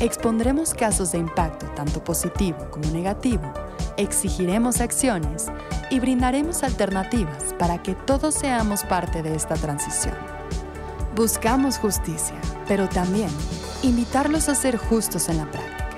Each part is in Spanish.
Expondremos casos de impacto tanto positivo como negativo, exigiremos acciones y brindaremos alternativas para que todos seamos parte de esta transición. Buscamos justicia, pero también invitarlos a ser justos en la práctica.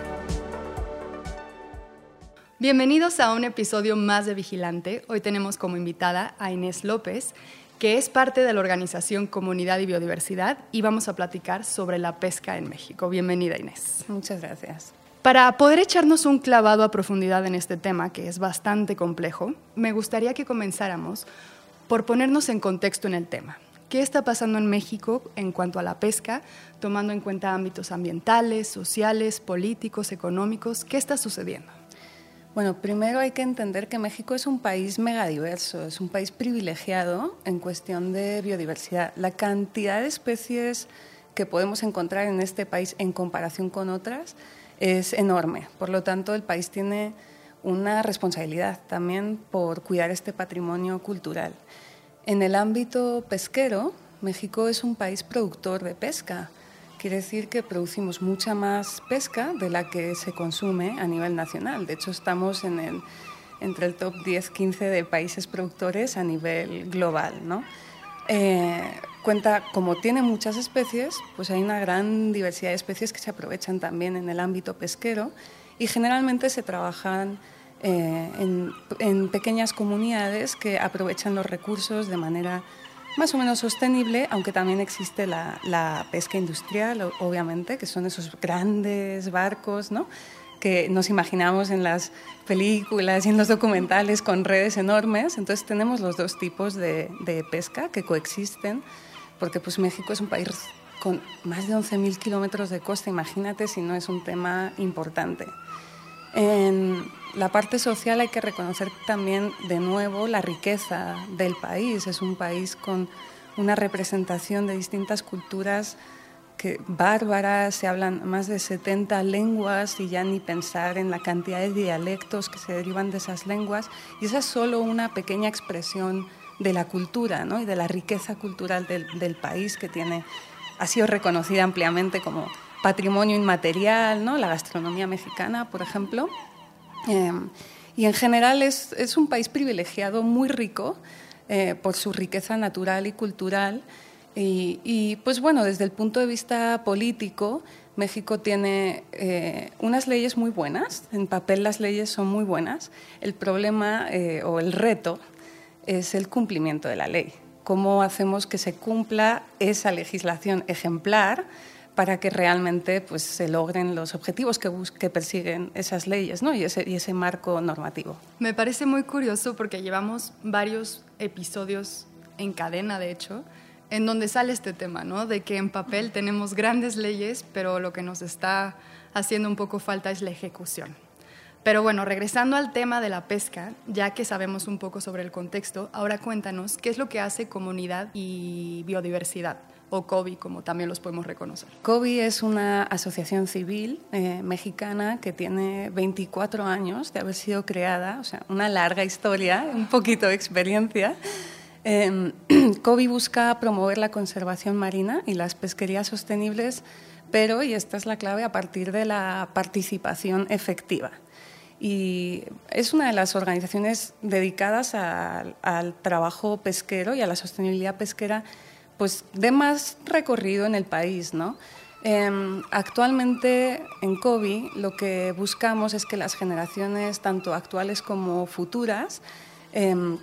Bienvenidos a un episodio más de Vigilante. Hoy tenemos como invitada a Inés López, que es parte de la organización Comunidad y Biodiversidad y vamos a platicar sobre la pesca en México. Bienvenida Inés. Muchas gracias. Para poder echarnos un clavado a profundidad en este tema, que es bastante complejo, me gustaría que comenzáramos por ponernos en contexto en el tema. ¿Qué está pasando en México en cuanto a la pesca, tomando en cuenta ámbitos ambientales, sociales, políticos, económicos? ¿Qué está sucediendo? Bueno, primero hay que entender que México es un país megadiverso, es un país privilegiado en cuestión de biodiversidad. La cantidad de especies que podemos encontrar en este país en comparación con otras es enorme. Por lo tanto, el país tiene una responsabilidad también por cuidar este patrimonio cultural. En el ámbito pesquero, México es un país productor de pesca. Quiere decir que producimos mucha más pesca de la que se consume a nivel nacional. De hecho, estamos en el, entre el top 10-15 de países productores a nivel global. ¿no? Eh, cuenta, como tiene muchas especies, pues hay una gran diversidad de especies que se aprovechan también en el ámbito pesquero y generalmente se trabajan eh, en, en, pequeñas comunidades que aprovechan los recursos de manera más o menos sostenible, aunque también existe la, pesca industrial, obviamente, que son esos grandes barcos, ¿no? que nos imaginamos en las películas y en los documentales con redes enormes. Entonces tenemos los dos tipos de, pesca que coexisten, porque pues México es un país con más de 11.000 kilómetros de costa, imagínate si no es un tema importante. La parte social hay que reconocer también de nuevo la riqueza del país. Es un país con una representación de distintas culturas que bárbaras, se hablan más de 70 lenguas y ya ni pensar en la cantidad de dialectos que se derivan de esas lenguas. Y esa es solo una pequeña expresión de la cultura ¿no? y de la riqueza cultural del, país que tiene, ha sido reconocida ampliamente como patrimonio inmaterial, ¿no? la gastronomía mexicana, por ejemplo. Em, y en general es, un país privilegiado, muy rico eh, por su riqueza natural y cultural. Y, y, pues bueno, desde el punto de vista político, México tiene eh, unas leyes muy buenas, en papel las leyes son muy buenas. El problema eh, o el reto es el cumplimiento de la ley. ¿Cómo hacemos que se cumpla esa legislación ejemplar? Para que realmente pues, se logren los objetivos que, persiguen esas leyes ¿no? y, ese, y ese marco normativo. Me parece muy curioso porque llevamos varios episodios en cadena, de hecho, en donde sale este tema, ¿no? de que en papel tenemos grandes leyes, pero lo que nos está haciendo un poco falta es la ejecución. Pero bueno, regresando al tema de la pesca, ya que sabemos un poco sobre el contexto, ahora cuéntanos qué es lo que hace comunidad y biodiversidad o COBI, como también los podemos reconocer. COBI es una asociación civil eh, mexicana que tiene 24 años de haber sido creada, o sea, una larga historia, un poquito de experiencia. Eh, COBI busca promover la conservación marina y las pesquerías sostenibles, pero, y esta es la clave, a partir de la participación efectiva. Y es una de las organizaciones dedicadas al trabajo pesquero y a la sostenibilidad pesquera pues de más recorrido en el país, ¿no? Em, actualmente en COBI lo que buscamos es que las generaciones, tanto actuales como futuras, em,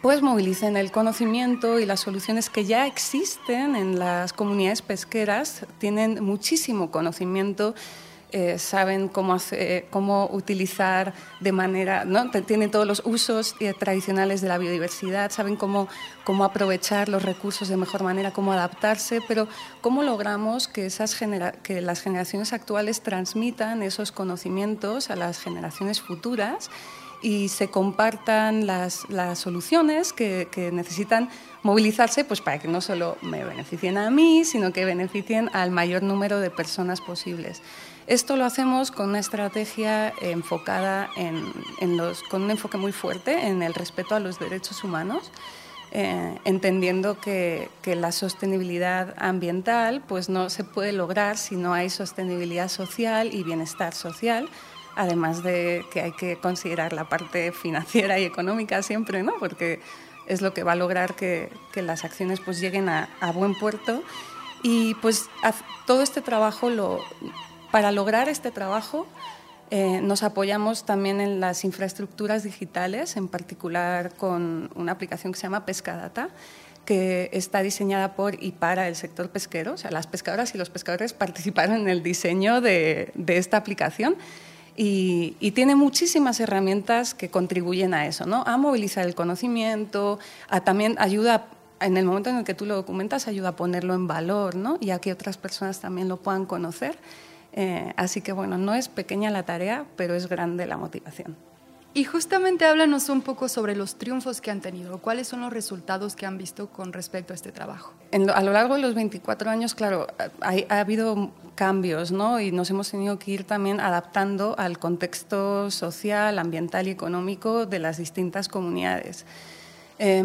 pues movilicen el conocimiento y las soluciones que ya existen en las comunidades pesqueras, tienen muchísimo conocimiento eh, saben cómo, cómo utilizar de manera, ¿no? tienen todos los usos eh, tradicionales de la biodiversidad, saben cómo, cómo aprovechar los recursos de mejor manera, cómo adaptarse, pero cómo logramos que, esas que las generaciones actuales transmitan esos conocimientos a las generaciones futuras y se compartan las, las soluciones que, que, necesitan movilizarse pues para que no solo me beneficien a mí, sino que beneficien al mayor número de personas posibles. Esto lo hacemos con una estrategia enfocada en, los, con un enfoque muy fuerte en el respeto a los derechos humanos. Eh, entendiendo que, la sostenibilidad ambiental pues no se puede lograr si no hay sostenibilidad social y bienestar social, además de que hay que considerar la parte financiera y económica siempre, ¿no? porque es lo que va a lograr que, que las acciones pues lleguen a, a, buen puerto. Y pues todo este trabajo, lo, para lograr este trabajo, eh, nos apoyamos también en las infraestructuras digitales, en particular con una aplicación que se llama Pescadata, que está diseñada por y para el sector pesquero. O sea, las pescadoras y los pescadores participaron en el diseño de, esta aplicación y, tiene muchísimas herramientas que contribuyen a eso, ¿no? a movilizar el conocimiento, también ayuda, en el momento en el que tú lo documentas, ayuda a ponerlo en valor ¿no? y a que otras personas también lo puedan conocer. Eh, así que bueno, no es pequeña la tarea, pero es grande la motivación. Y justamente háblanos un poco sobre los triunfos que han tenido, cuáles son los resultados que han visto con respecto a este trabajo. a lo largo de los 24 años, claro, ha, habido cambios, ¿no? Y nos hemos tenido que ir también adaptando al contexto social, ambiental y económico de las distintas comunidades. Eh,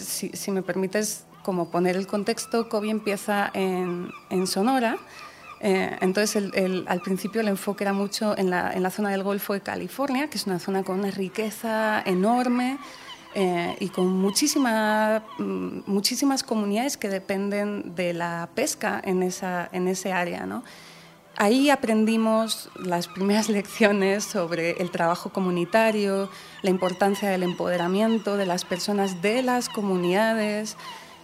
si, me permites como poner el contexto, COVID empieza en, en Sonora, eh, entonces, al principio el enfoque era mucho en la, en la, zona del Golfo de California, que es una zona con una riqueza enorme eh, y con muchísima, mm, muchísimas comunidades que dependen de la pesca en, esa, en ese área. ¿no? Ahí aprendimos las primeras lecciones sobre el trabajo comunitario, la importancia del empoderamiento de las personas de las comunidades.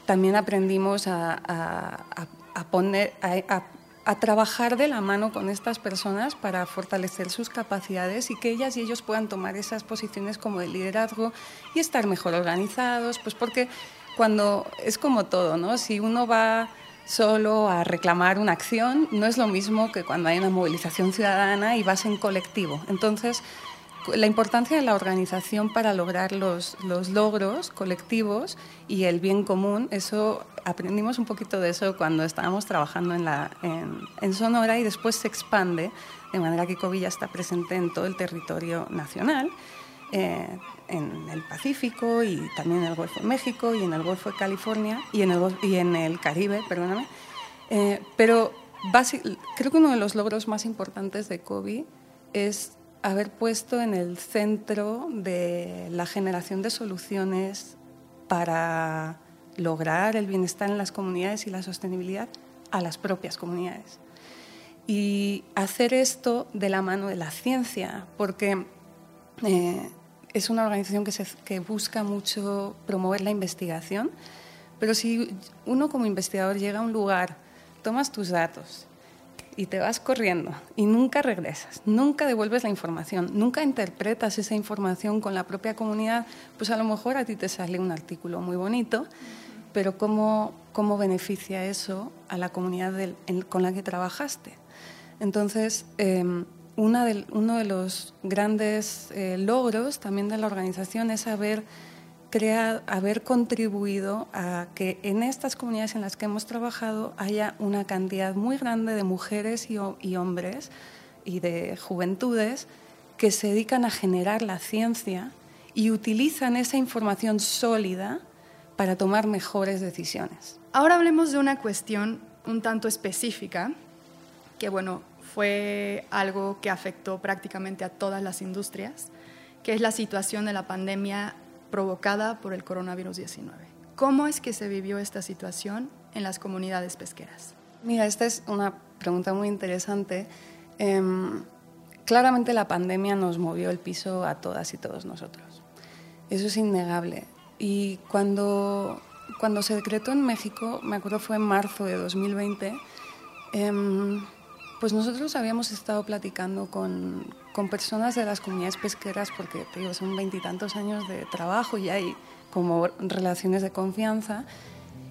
También aprendimos a, a, a poner, a, a trabajar de la mano con estas personas para fortalecer sus capacidades y que ellas y ellos puedan tomar esas posiciones como de liderazgo y estar mejor organizados, pues porque cuando es como todo, ¿no? Si uno va solo a reclamar una acción, no es lo mismo que cuando hay una movilización ciudadana y vas en colectivo. Entonces, la importancia de la organización para lograr los, los, logros colectivos y el bien común, eso aprendimos un poquito de eso cuando estábamos trabajando en, la, en, Sonora y después se expande, de manera que Covilla está presente en todo el territorio nacional, eh, en el Pacífico y también en el Golfo de México y en el Golfo de California y en el, y en el Caribe, perdóname. Eh, pero creo que uno de los logros más importantes de COVID es haber puesto en el centro de la generación de soluciones para lograr el bienestar en las comunidades y la sostenibilidad a las propias comunidades. Y hacer esto de la mano de la ciencia, porque eh, es una organización que, que busca mucho promover la investigación, pero si uno como investigador llega a un lugar, tomas tus datos y te vas corriendo y nunca regresas, nunca devuelves la información, nunca interpretas esa información con la propia comunidad, pues a lo mejor a ti te sale un artículo muy bonito, pero ¿cómo, cómo beneficia eso a la comunidad con la que trabajaste? Entonces, em, una uno de los grandes eh, logros también de la organización es haber crea, haber contribuido a que en estas comunidades en las que hemos trabajado haya una cantidad muy grande de mujeres y, hombres y de juventudes que se dedican a generar la ciencia y utilizan esa información sólida para tomar mejores decisiones. Ahora hablemos de una cuestión un tanto específica, que bueno, fue algo que afectó prácticamente a todas las industrias, que es la situación de la pandemia provocada por el coronavirus 19. ¿Cómo es que se vivió esta situación en las comunidades pesqueras? Mira, esta es una pregunta muy interesante. Em, claramente la pandemia nos movió el piso a todas y todos nosotros. Eso es innegable. Y cuando, cuando se decretó en México, me acuerdo fue en marzo de 2020, em, Pues nosotros habíamos estado platicando con, con personas de las comunidades pesqueras porque digo, son veintitantos años de trabajo y hay como relaciones de confianza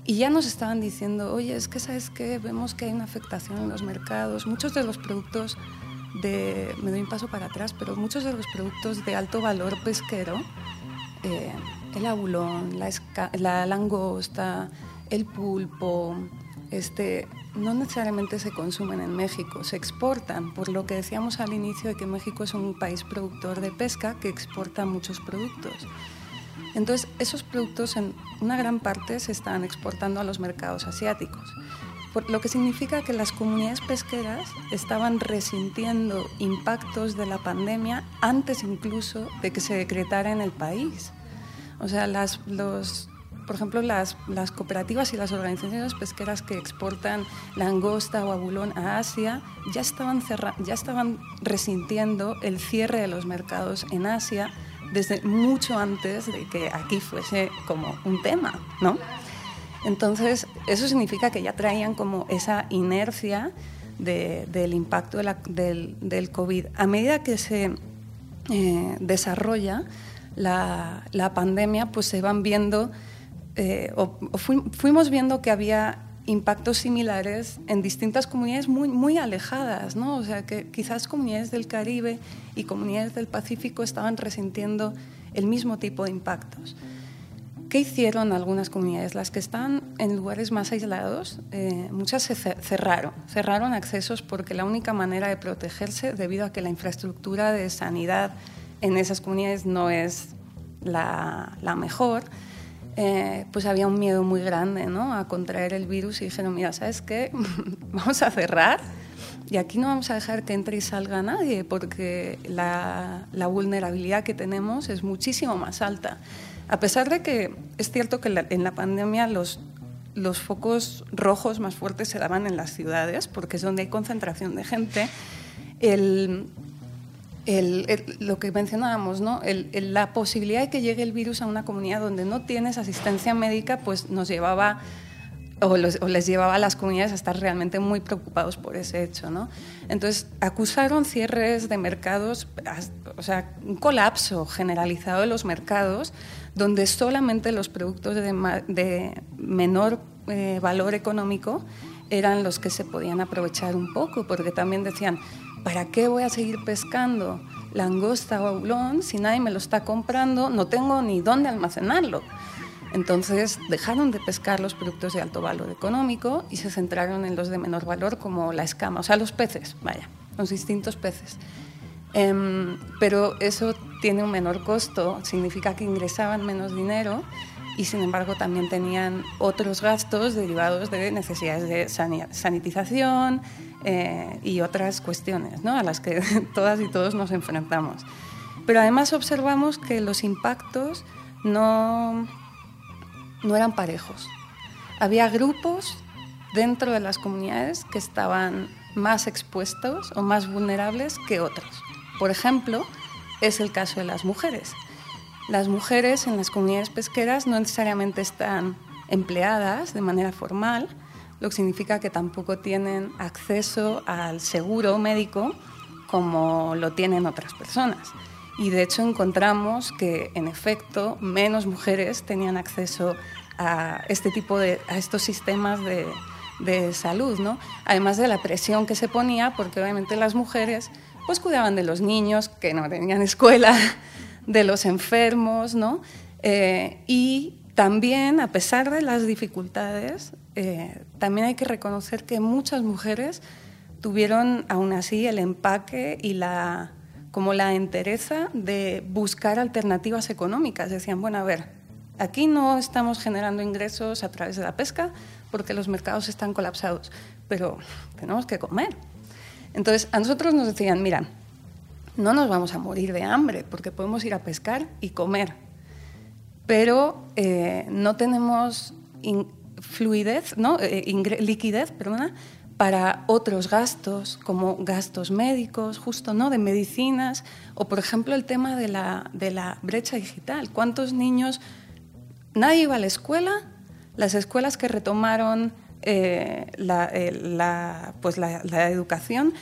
y ya nos estaban diciendo, oye, es que sabes qué, vemos que hay una afectación en los mercados, muchos de los productos de, me doy un paso para atrás, pero muchos de los productos de alto valor pesquero, eh, el abulón, la langosta, el pulpo, este, no necesariamente se consumen en México, se exportan, por lo que decíamos al inicio de que México es un país productor de pesca que exporta muchos productos. Entonces, esos productos en una gran parte se están exportando a los mercados asiáticos, lo que significa que las comunidades pesqueras estaban resintiendo impactos de la pandemia antes incluso de que se decretara en el país. O sea, las, los, por ejemplo, las, cooperativas y las organizaciones pesqueras que exportan langosta o abulón a Asia ya estaban, ya estaban resintiendo el cierre de los mercados en Asia desde mucho antes de que aquí fuese como un tema, ¿no? Entonces, eso significa que ya traían como esa inercia del impacto del, COVID. A medida que se eh, desarrolla la, la, pandemia, pues se van viendo eh, o, fuimos viendo que había impactos similares en distintas comunidades muy, muy alejadas, ¿no? O sea, que quizás comunidades del Caribe y comunidades del Pacífico estaban resintiendo el mismo tipo de impactos. ¿Qué hicieron algunas comunidades? Las que están en lugares más aislados, eh, muchas se cerraron, cerraron accesos porque la única manera de protegerse, debido a que la infraestructura de sanidad en esas comunidades no es la, la mejor, eh, pues había un miedo muy grande ¿no? a contraer el virus y dijeron, mira, ¿sabes qué? vamos a cerrar y aquí no vamos a dejar que entre y salga nadie porque la, vulnerabilidad que tenemos es muchísimo más alta. A pesar de que es cierto que en la pandemia los, los focos rojos más fuertes se daban en las ciudades porque es donde hay concentración de gente, el, lo que mencionábamos, ¿no? la posibilidad de que llegue el virus a una comunidad donde no tienes asistencia médica, pues nos llevaba o, les llevaba a las comunidades a estar realmente muy preocupados por ese hecho. ¿no? Entonces, acusaron cierres de mercados, o sea, un colapso generalizado de los mercados, donde solamente los productos de, menor eh, valor económico eran los que se podían aprovechar un poco, porque también decían, ¿para qué voy a seguir pescando langosta o aulón si nadie me lo está comprando? No tengo ni dónde almacenarlo. Entonces dejaron de pescar los productos de alto valor económico y se centraron en los de menor valor como la escama, o sea, los peces, vaya, los distintos peces. Em, pero eso tiene un menor costo, significa que ingresaban menos dinero y sin embargo también tenían otros gastos derivados de necesidades de sanitización eh, y otras cuestiones ¿no? a las que todas y todos nos enfrentamos. Pero además observamos que los impactos no, no eran parejos. Había grupos dentro de las comunidades que estaban más expuestos o más vulnerables que otros. Por ejemplo, es el caso de las mujeres. Las mujeres en las comunidades pesqueras no necesariamente están empleadas de manera formal, lo que significa que tampoco tienen acceso al seguro médico como lo tienen otras personas. Y de hecho encontramos que en efecto menos mujeres tenían acceso a este tipo de a estos sistemas de, de salud, ¿no? Además de la presión que se ponía, porque obviamente las mujeres pues cuidaban de los niños que no tenían escuela, de los enfermos, ¿no? Eh, y también, a pesar de las dificultades, eh, también hay que reconocer que muchas mujeres tuvieron aún así el empaque y la como la entereza de buscar alternativas económicas. Decían, bueno, a ver, aquí no estamos generando ingresos a través de la pesca porque los mercados están colapsados, pero tenemos que comer. Entonces, a nosotros nos decían, mira, no nos vamos a morir de hambre porque podemos ir a pescar y comer, pero eh, no tenemos fluidez, ¿no? Eh, liquidez perdona, para otros gastos, como gastos médicos, justo, ¿no? de medicinas, o por ejemplo el tema de la, de la brecha digital. ¿Cuántos niños, nadie iba a la escuela? Las escuelas que retomaron eh, la, pues la, educación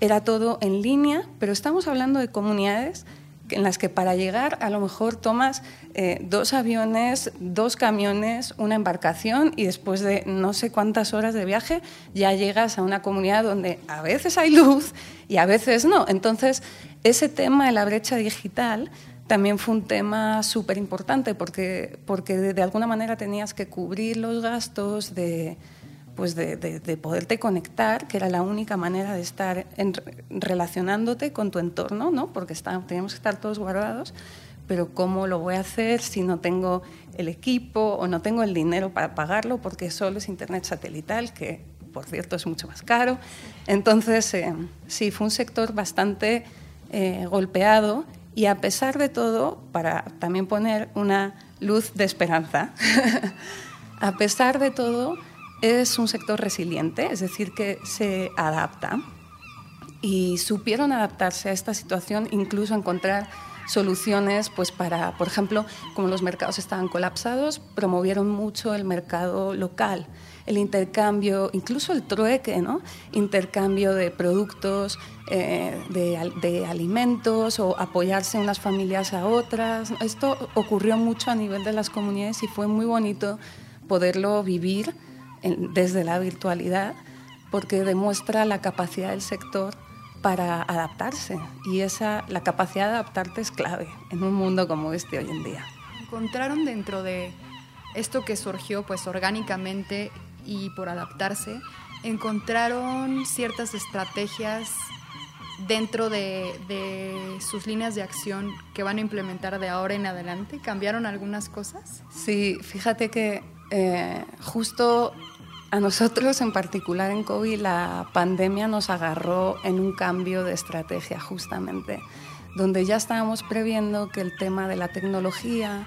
era todo en línea, pero estamos hablando de comunidades en las que para llegar a lo mejor tomas eh, dos aviones, dos camiones, una embarcación y después de no sé cuántas horas de viaje ya llegas a una comunidad donde a veces hay luz y a veces no. Entonces, ese tema de la brecha digital también fue un tema súper importante porque, porque de, alguna manera tenías que cubrir los gastos de, pues de, de, poderte conectar, que era la única manera de estar relacionándote con tu entorno, ¿no? porque está, teníamos que estar todos guardados, pero ¿cómo lo voy a hacer si no tengo el equipo o no tengo el dinero para pagarlo porque solo es internet satelital, que por cierto es mucho más caro? Entonces, eh, sí, fue un sector bastante eh, golpeado y a pesar de todo, para también poner una luz de esperanza, a pesar de todo, es un sector resiliente, es decir, que se adapta y supieron adaptarse a esta situación, incluso encontrar soluciones pues para, por ejemplo, como los mercados estaban colapsados, promovieron mucho el mercado local, el intercambio, incluso el trueque, ¿no? intercambio de productos, eh, de, de, alimentos o apoyarse unas familias a otras. Esto ocurrió mucho a nivel de las comunidades y fue muy bonito poderlo vivir desde la virtualidad porque demuestra la capacidad del sector para adaptarse y esa la capacidad de adaptarte es clave en un mundo como este hoy en día. Encontraron dentro de esto que surgió pues orgánicamente y por adaptarse, encontraron ciertas estrategias dentro de, de, sus líneas de acción que van a implementar de ahora en adelante? ¿Cambiaron algunas cosas? Sí, fíjate que eh, justo a nosotros en particular en COVID la pandemia nos agarró en un cambio de estrategia justamente, donde ya estábamos previendo que el tema de la tecnología,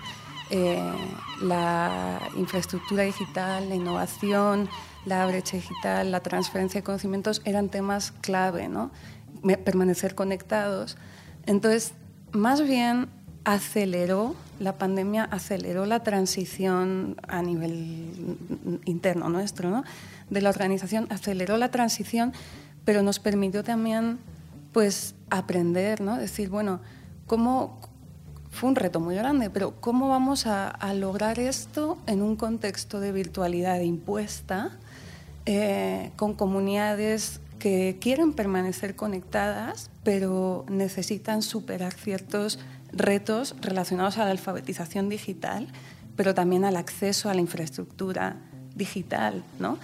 eh, la infraestructura digital, la innovación, la brecha digital, la transferencia de conocimientos eran temas clave, ¿no? permanecer conectados. Entonces, más bien aceleró, la pandemia aceleró la transición a nivel interno nuestro, de la organización, aceleró la transición, pero nos permitió también pues aprender, ¿no? decir, bueno, ¿cómo, fue un reto muy grande, pero ¿cómo vamos a, lograr esto en un contexto de virtualidad impuesta, eh, con comunidades que quieren permanecer conectadas, pero necesitan superar ciertos retos relacionados a la alfabetización digital, pero también al acceso a la infraestructura digital. ¿no?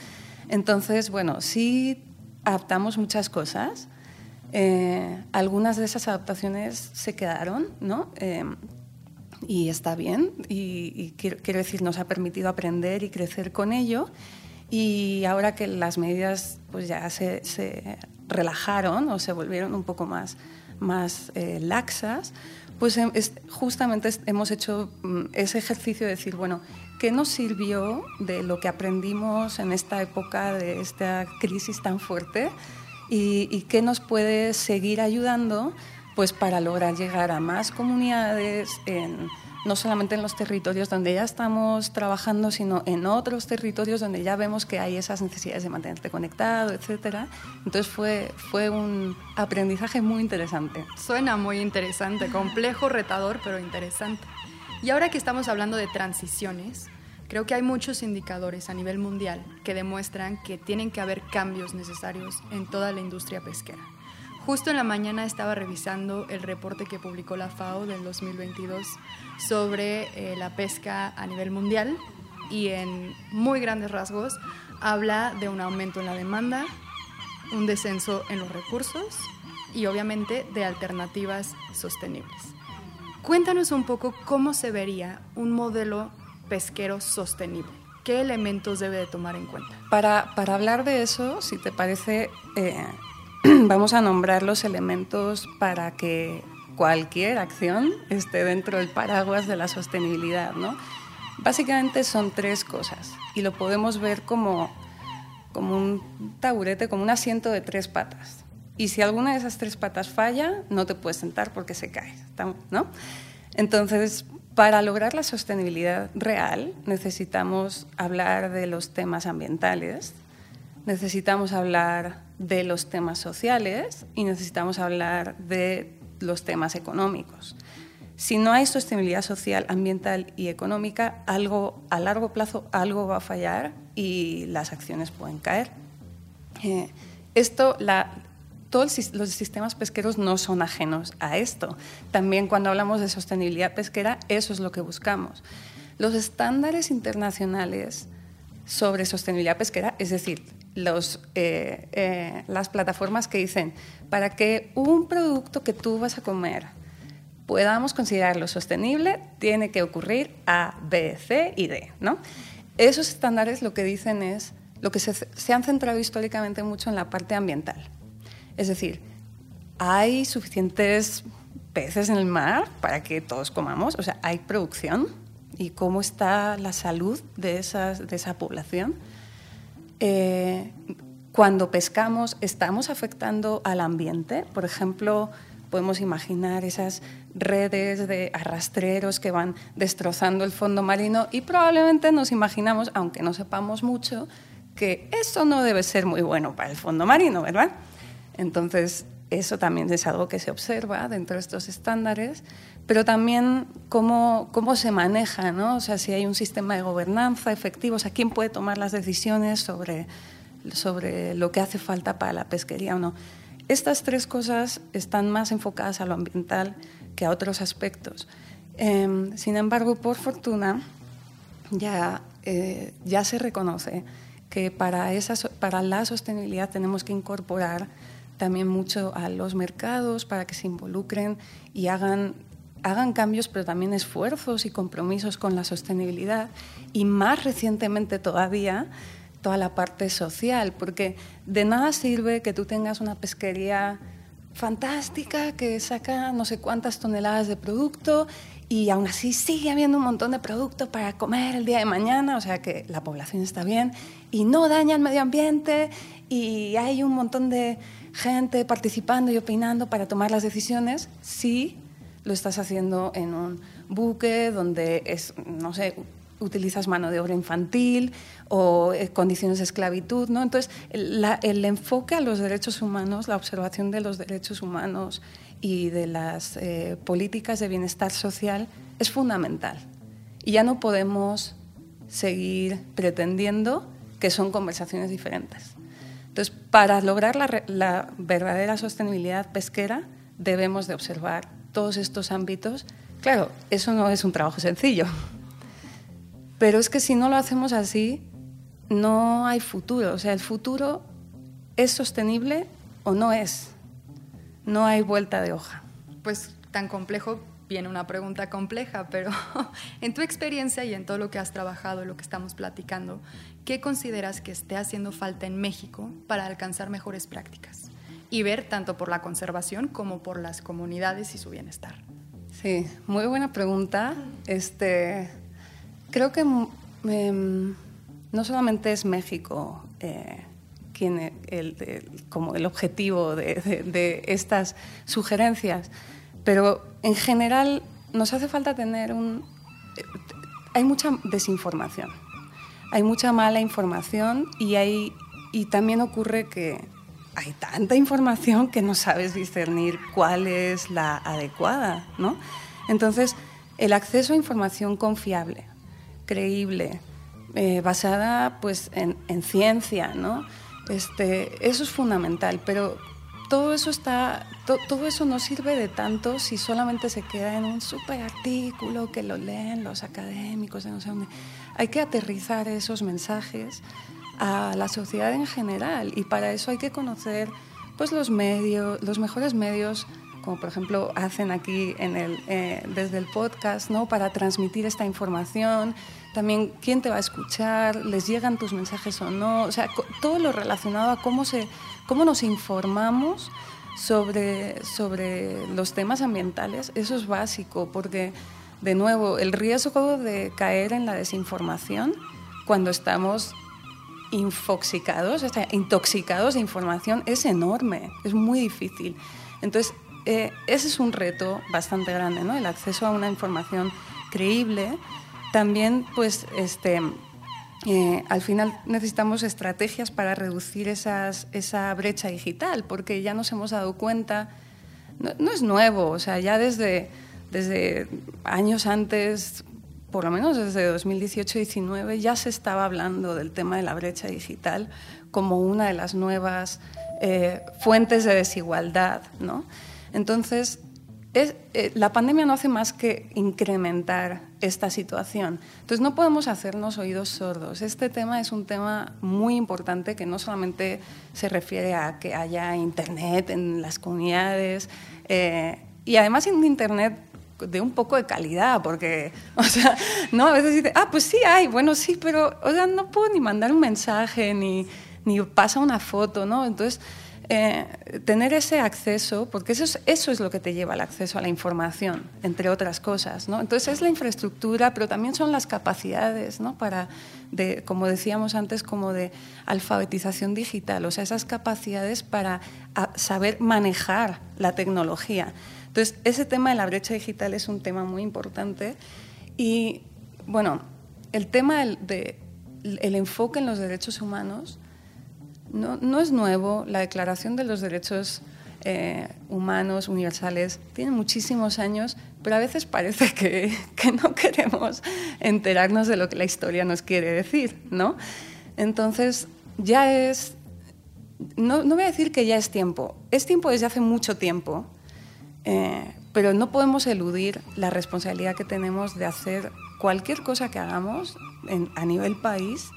Entonces, bueno, sí adaptamos muchas cosas. Eh, algunas de esas adaptaciones se quedaron, ¿no? Eh, y está bien, y, quiero, decir, nos ha permitido aprender y crecer con ello. Y ahora que las medidas pues ya se, relajaron o se volvieron un poco más, más eh, laxas, pues justamente hemos hecho mm, ese ejercicio de decir, bueno, ¿qué nos sirvió de lo que aprendimos en esta época de esta crisis tan fuerte? ¿Y, y qué nos puede seguir ayudando pues, para lograr llegar a más comunidades en no solamente en los territorios donde ya estamos trabajando, sino en otros territorios donde ya vemos que hay esas necesidades de mantenerte conectado, etc. Entonces fue, fue un aprendizaje muy interesante. Suena muy interesante, complejo, retador, pero interesante. Y ahora que estamos hablando de transiciones, creo que hay muchos indicadores a nivel mundial que demuestran que tienen que haber cambios necesarios en toda la industria pesquera. Justo en la mañana estaba revisando el reporte que publicó la FAO del 2022 sobre eh, la pesca a nivel mundial y en muy grandes rasgos habla de un aumento en la demanda, un descenso en los recursos y obviamente de alternativas sostenibles. Cuéntanos un poco cómo se vería un modelo pesquero sostenible. ¿Qué elementos debe de tomar en cuenta? Para, para hablar de eso, si te parece, eh, vamos a nombrar los elementos para que cualquier acción esté dentro del paraguas de la sostenibilidad. ¿no? Básicamente son tres cosas y lo podemos ver como, como un taburete, como un asiento de tres patas. Y si alguna de esas tres patas falla, no te puedes sentar porque se cae. ¿no? Entonces, para lograr la sostenibilidad real necesitamos hablar de los temas ambientales, necesitamos hablar de los temas sociales y necesitamos hablar de los temas económicos. Si no hay sostenibilidad social, ambiental y económica, algo a largo plazo algo va a fallar y las acciones pueden caer. Eh, esto, todos los sistemas pesqueros no son ajenos a esto. También cuando hablamos de sostenibilidad pesquera, eso es lo que buscamos. Los estándares internacionales sobre sostenibilidad pesquera, es decir, eh, eh, las plataformas que dicen, para que un producto que tú vas a comer podamos considerarlo sostenible, tiene que ocurrir A, B, C y D. Esos estándares lo que dicen es, lo que se, se han centrado históricamente mucho en la parte ambiental. Es decir, hay suficientes peces en el mar para que todos comamos, o sea, hay producción y cómo está la salud de, de esa población. Eh, cuando pescamos, ¿estamos afectando al ambiente? Por ejemplo, podemos imaginar esas redes de arrastreros que van destrozando el fondo marino y probablemente nos imaginamos, aunque no sepamos mucho, que eso no debe ser muy bueno para el fondo marino, ¿verdad? Entonces, eso también es algo que se observa dentro de estos estándares, pero también cómo, cómo se maneja, ¿no? O sea, si hay un sistema de gobernanza efectivo, o quién puede tomar las decisiones sobre, sobre lo que hace falta para la pesquería o no. Estas tres cosas están más enfocadas a lo ambiental que a otros aspectos. Em, sin embargo, por fortuna, ya, eh, ya se reconoce que para, esa, para la sostenibilidad tenemos que incorporar también mucho a los mercados para que se involucren y hagan, hagan cambios, pero también esfuerzos y compromisos con la sostenibilidad. Y más recientemente todavía, toda la parte social, porque de nada sirve que tú tengas una pesquería fantástica que saca no sé cuántas toneladas de producto y aún así sigue habiendo un montón de producto para comer el día de mañana, o sea que la población está bien y no daña el medio ambiente y hay un montón de gente participando y opinando para tomar las decisiones si lo estás haciendo en un buque donde es, no sé, utilizas mano de obra infantil o eh, condiciones de esclavitud, ¿no? Entonces, el enfoque a los derechos humanos, la observación de los derechos humanos y de las eh, políticas de bienestar social es fundamental. Y ya no podemos seguir pretendiendo que son conversaciones diferentes. Entonces, para lograr la, verdadera sostenibilidad pesquera, debemos de observar todos estos ámbitos. Claro, eso no es un trabajo sencillo, pero es que si no lo hacemos así, no hay futuro. O sea, el futuro es sostenible o no es. No hay vuelta de hoja. Pues tan complejo viene una pregunta compleja, pero en tu experiencia y en todo lo que has trabajado, lo que estamos platicando, ¿qué consideras que esté haciendo falta en México para alcanzar mejores prácticas? Y ver tanto por la conservación como por las comunidades y su bienestar. Sí, muy buena pregunta. Este, creo que em, no solamente es México eh, quien el, como el objetivo de estas sugerencias, pero en general nos hace falta tener un... Hay mucha desinformación, hay mucha mala información y, hay, y también ocurre que hay tanta información que no sabes discernir cuál es la adecuada, ¿no? Entonces, el acceso a información confiable, creíble, eh, basada pues, en, en, ciencia, ¿no? Este, eso es fundamental, pero todo eso está, todo eso no sirve de tanto si solamente se queda en un super artículo que lo leen los académicos no sé dónde. Hay que aterrizar esos mensajes a la sociedad en general y para eso hay que conocer pues los medios, los mejores medios como por ejemplo hacen aquí en el, eh, desde el podcast, ¿no? para transmitir esta información, también quién te va a escuchar, les llegan tus mensajes o no, o sea, todo lo relacionado a cómo, se, cómo nos informamos sobre, sobre los temas ambientales, eso es básico, porque de nuevo, el riesgo de caer en la desinformación cuando estamos infoxicados, o sea, intoxicados de información es enorme, es muy difícil. Entonces, eh, ese es un reto bastante grande, ¿no? el acceso a una información creíble, también pues este, eh, al final necesitamos estrategias para reducir esas, esa brecha digital, porque ya nos hemos dado cuenta, no, es nuevo, o sea, ya desde, desde años antes, por lo menos desde 2018-19, ya se estaba hablando del tema de la brecha digital como una de las nuevas eh, fuentes de desigualdad. ¿no? Entonces, eh, la pandemia no hace más que incrementar esta situación. Entonces no podemos hacernos oídos sordos. Este tema es un tema muy importante que no solamente se refiere a que haya Internet en las comunidades eh, y además en Internet de un poco de calidad, porque, o sea, no, a veces dice, ah, pues sí hay, bueno, sí, pero, o sea, no puedo ni mandar un mensaje, ni, ni pasa una foto, ¿no? Entonces, eh, tener ese acceso, porque eso es, eso es lo que te lleva al acceso a la información, entre otras cosas. ¿no? Entonces es la infraestructura, pero también son las capacidades, ¿no? para, de, como decíamos antes, como de alfabetización digital, o sea, esas capacidades para saber manejar la tecnología. Entonces, ese tema de la brecha digital es un tema muy importante y, bueno, el tema del de, el enfoque en los derechos humanos no, es nuevo. La Declaración de los Derechos eh, Humanos Universales tiene muchísimos años, pero a veces parece que, no queremos enterarnos de lo que la historia nos quiere decir, ¿no? Entonces, ya es... No, voy a decir que ya es tiempo. Es tiempo desde hace mucho tiempo, eh, pero no podemos eludir la responsabilidad que tenemos de hacer cualquier cosa que hagamos a nivel país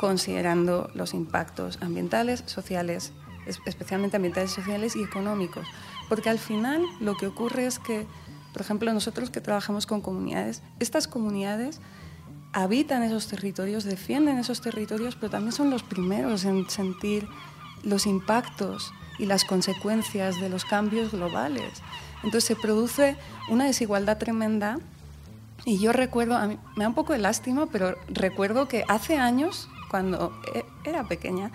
considerando los impactos ambientales, sociales, especialmente ambientales, sociales y económicos. Porque al final lo que ocurre es que, por ejemplo, nosotros que trabajamos con comunidades, estas comunidades habitan esos territorios, defienden esos territorios, pero también son los primeros en sentir los impactos y las consecuencias de los cambios globales. Entonces se produce una desigualdad tremenda y yo recuerdo, a mí, me da un poco de lástima, pero recuerdo que hace años cuando e, era pequeña,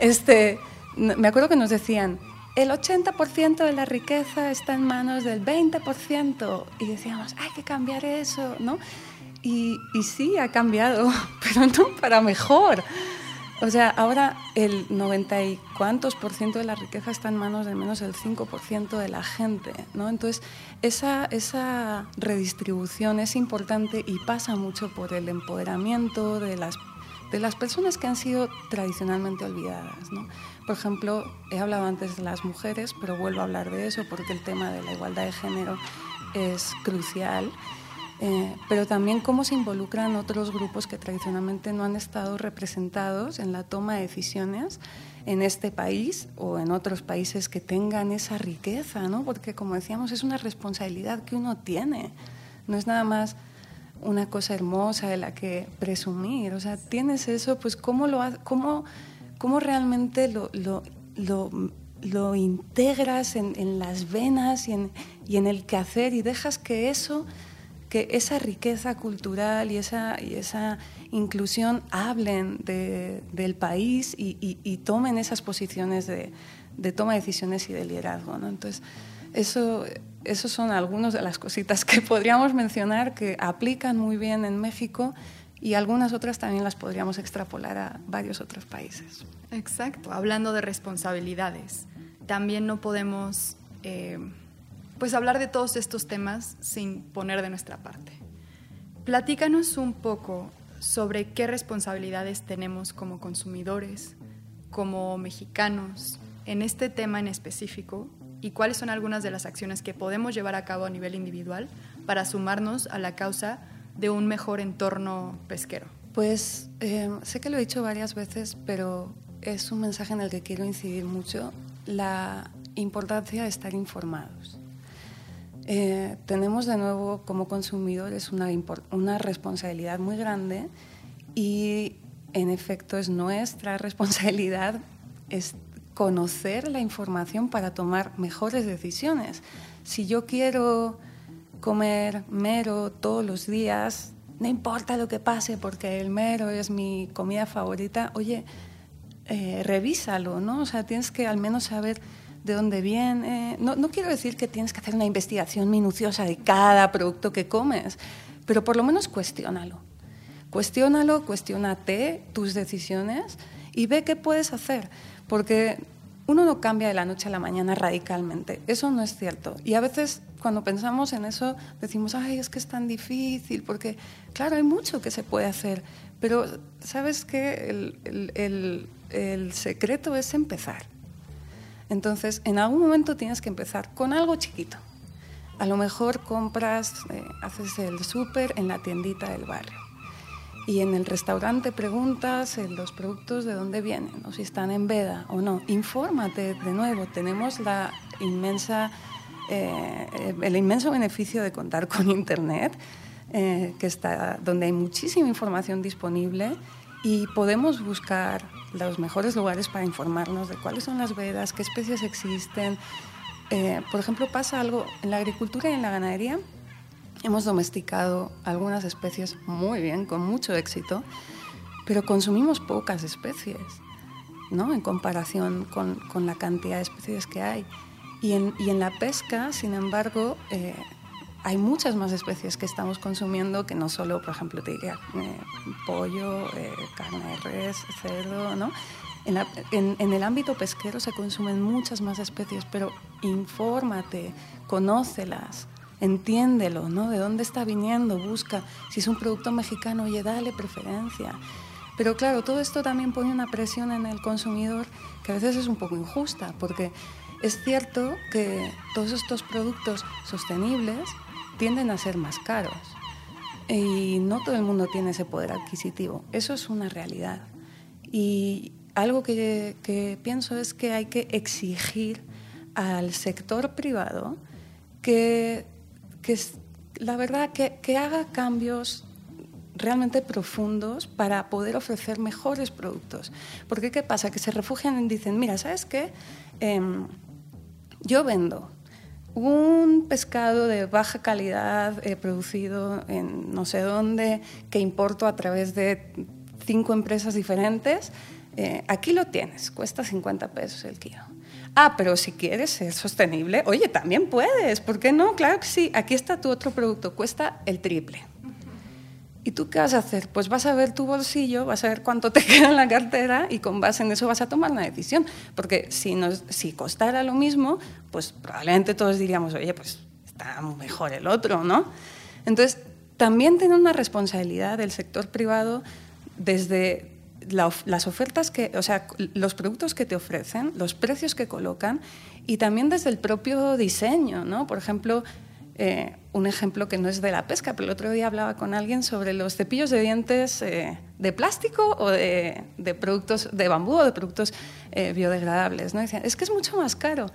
este, me acuerdo que nos decían, el 80% de la riqueza está en manos del 20%. Y decíamos, hay que cambiar eso, ¿no? Y, y sí, ha cambiado, pero no para mejor. O sea, ahora el 90 y cuantos por ciento de la riqueza está en manos de menos del 5% de la gente, ¿no? Entonces, esa, esa redistribución es importante y pasa mucho por el empoderamiento de las de las personas que han sido tradicionalmente olvidadas. ¿no? Por ejemplo, he hablado antes de las mujeres, pero vuelvo a hablar de eso porque el tema de la igualdad de género es crucial. Eh, pero también cómo se involucran otros grupos que tradicionalmente no han estado representados en la toma de decisiones en este país o en otros países que tengan esa riqueza, ¿no? porque como decíamos es una responsabilidad que uno tiene, no es nada más una cosa hermosa de la que presumir. O sea, tienes eso, pues cómo, lo, cómo, cómo realmente lo, lo, lo, integras en, en, las venas y en, y en el quehacer y dejas que eso, que esa riqueza cultural y esa, y esa inclusión hablen de, del país y, y, y, tomen esas posiciones de, de, toma de decisiones y de liderazgo. ¿no? Entonces, eso esos son algunas de las cositas que podríamos mencionar que aplican muy bien en México y algunas otras también las podríamos extrapolar a varios otros países. Exacto, hablando de responsabilidades, también no podemos eh, pues hablar de todos estos temas sin poner de nuestra parte. Platícanos un poco sobre qué responsabilidades tenemos como consumidores, como mexicanos, en este tema en específico y cuáles son algunas de las acciones que podemos llevar a cabo a nivel individual para sumarnos a la causa de un mejor entorno pesquero? Pues eh, sé que lo he dicho varias veces, pero es un mensaje en el que quiero incidir mucho, la importancia de estar informados. Eh, tenemos de nuevo como consumidores una, una responsabilidad muy grande y en efecto es nuestra responsabilidad conocer la información para tomar mejores decisiones. Si yo quiero comer mero todos los días, no importa lo que pase porque el mero es mi comida favorita, oye, eh, revísalo, ¿no? O sea, tienes que al menos saber de dónde viene. No, no quiero decir que tienes que hacer una investigación minuciosa de cada producto que comes, pero por lo menos cuestiónalo. Cuestiónalo, cuestiónate tus decisiones y ve qué puedes hacer, porque uno no cambia de la noche a la mañana radicalmente, eso no es cierto. Y a veces cuando pensamos en eso decimos, ay, es que es tan difícil, porque claro, hay mucho que se puede hacer, pero sabes que el, el secreto es empezar. Entonces, en algún momento tienes que empezar con algo chiquito. A lo mejor compras, eh, haces el súper en la tiendita del barrio. Y en el restaurante preguntas eh, los productos de dónde vienen, o si están en veda o no. Infórmate de nuevo. Tenemos la inmensa, eh, el inmenso beneficio de contar con Internet, que está, donde hay muchísima información disponible y podemos buscar los mejores lugares para informarnos de cuáles son las vedas, qué especies existen. Eh, por ejemplo, pasa algo en la agricultura y en la ganadería. Hemos domesticado algunas especies muy bien, con mucho éxito, pero consumimos pocas especies, ¿no? En comparación con, con la cantidad de especies que hay. Y en, y en la pesca, sin embargo, eh, hay muchas más especies que estamos consumiendo que no solo, por ejemplo, te diría, eh, pollo, eh, carne de res, cerdo, ¿no? En, en, el ámbito pesquero se consumen muchas más especies, pero infórmate, conócelas, entiéndelo, ¿no? De dónde está viniendo, busca. Si es un producto mexicano, oye, dale preferencia. Pero claro, todo esto también pone una presión en el consumidor que a veces es un poco injusta, porque es cierto que todos estos productos sostenibles tienden a ser más caros. Y no todo el mundo tiene ese poder adquisitivo. Eso es una realidad. Y algo que, pienso es que hay que exigir al sector privado que, que la verdad, que, que, haga cambios realmente profundos para poder ofrecer mejores productos. Porque ¿qué pasa? Que se refugian y dicen, mira, ¿sabes qué? Em, yo vendo un pescado de baja calidad eh, producido en no sé dónde, que importo a través de cinco empresas diferentes, eh, aquí lo tienes, cuesta 50 pesos el kilo. Ah, pero si quieres ser sostenible, oye, también puedes, ¿por qué no? Claro que sí, aquí está tu otro producto, cuesta el triple. ¿Y tú qué vas a hacer? Pues vas a ver tu bolsillo, vas a ver cuánto te queda en la cartera y con base en eso vas a tomar una decisión. Porque si, nos, si costara lo mismo, pues probablemente todos diríamos, oye, pues está mejor el otro, ¿no? Entonces, también tiene una responsabilidad del sector privado desde las ofertas que, o sea, los productos que te ofrecen, los precios que colocan y también desde el propio diseño, ¿no? Por ejemplo, eh, un ejemplo que no es de la pesca, pero el otro día hablaba con alguien sobre los cepillos de dientes eh, de plástico o de, productos de bambú o de productos eh, biodegradables. ¿no? Decían, es que es mucho más caro.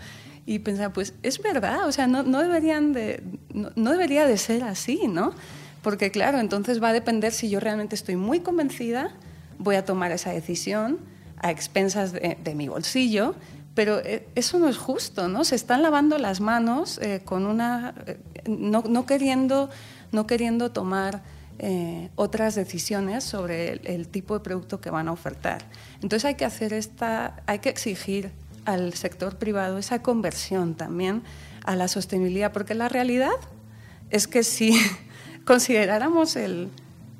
Y pensaba, pues es verdad, o sea, no, no deberían de, no, debería de ser así, ¿no? Porque claro, entonces va a depender si yo realmente estoy muy convencida, voy a tomar esa decisión a expensas de, mi bolsillo pero eh, eso no es justo, ¿no? Se están lavando las manos eh, con una, eh, no, queriendo, no queriendo tomar otras decisiones sobre el, tipo de producto que van a ofertar. Entonces hay que hacer esta, hay que exigir al sector privado esa conversión también a la sostenibilidad, porque la realidad es que si consideráramos el,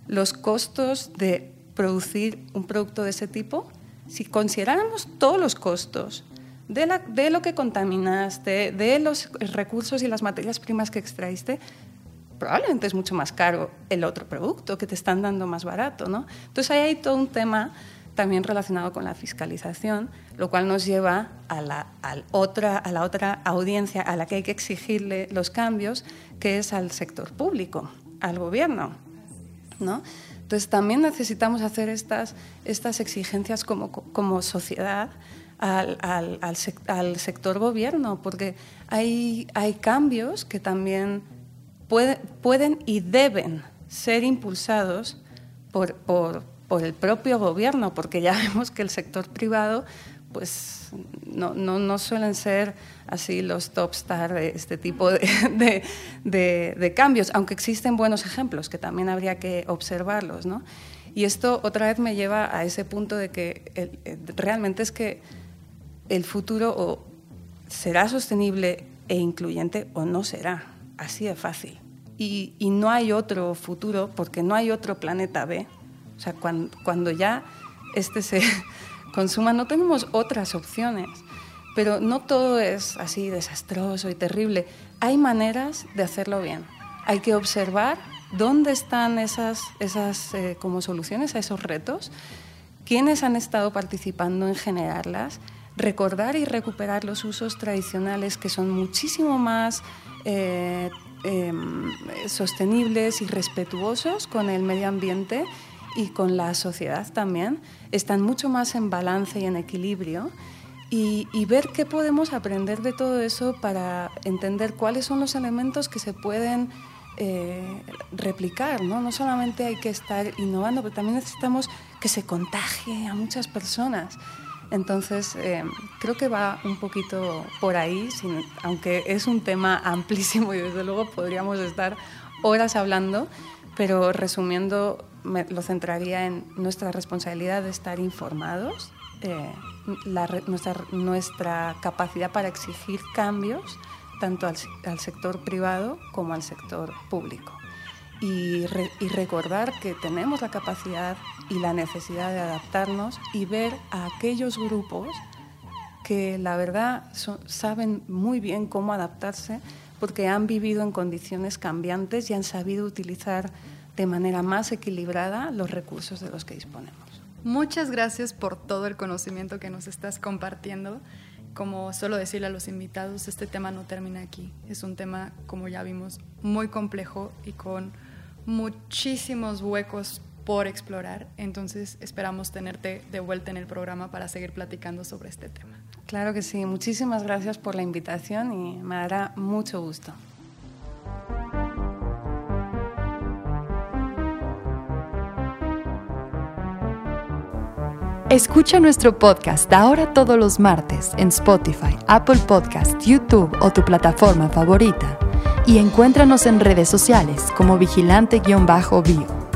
los costos de producir un producto de ese tipo, si consideráramos todos los costos de, lo que contaminaste, de los recursos y las materias primas que extraíste, probablemente es mucho más caro el otro producto que te están dando más barato. ¿no? Entonces ahí hay todo un tema también relacionado con la fiscalización, lo cual nos lleva a la, otra, a la otra audiencia a la que hay que exigirle los cambios, que es al sector público, al gobierno. ¿no? Entonces también necesitamos hacer estas, estas exigencias como, como sociedad al, al, sector gobierno, porque hay, hay cambios que también pueden y deben ser impulsados por, por, por, el propio gobierno, porque ya vemos que el sector privado pues no, no, no suelen ser así los top star de este tipo de, de, cambios, aunque existen buenos ejemplos que también habría que observarlos. ¿no? Y esto otra vez me lleva a ese punto de que realmente es que el futuro o será sostenible e incluyente o no será. Así de fácil. y, no hay otro futuro porque no hay otro planeta B. O sea, cuando, cuando ya este se consuma no tenemos otras opciones. Pero no todo es así desastroso y terrible. Hay maneras de hacerlo bien. Hay que observar dónde están esas, esas eh, como soluciones a esos retos, quiénes han estado participando en generarlas, recordar y recuperar los usos tradicionales que son muchísimo más eh, em, sostenibles y respetuosos con el medio ambiente y con la sociedad también, están mucho más en balance y en equilibrio. Y, ver qué podemos aprender de todo eso para entender cuáles son los elementos que se pueden eh, replicar. ¿no? no solamente hay que estar innovando, pero también necesitamos que se contagie a muchas personas. Entonces, eh, creo que va un poquito por ahí, aunque es un tema amplísimo y desde luego podríamos estar horas hablando, pero resumiendo, lo centraría en nuestra responsabilidad de estar informados, eh, nuestra, nuestra, capacidad para exigir cambios tanto al, al sector privado como al sector público. Y, recordar que tenemos la capacidad y la necesidad de adaptarnos y ver a aquellos grupos que la verdad saben muy bien cómo adaptarse porque han vivido en condiciones cambiantes y han sabido utilizar de manera más equilibrada los recursos de los que disponemos. Muchas gracias por todo el conocimiento que nos estás compartiendo. Como suelo decirle a los invitados, este tema no termina aquí. Es un tema, como ya vimos, muy complejo y con muchísimos huecos por explorar, entonces esperamos tenerte de vuelta en el programa para seguir platicando sobre este tema. Claro que sí, muchísimas gracias por la invitación y me dará mucho gusto. Escucha nuestro podcast ahora todos los martes en Spotify, Apple Podcast, YouTube o tu plataforma favorita y encuéntranos en redes sociales como vigilante-bio.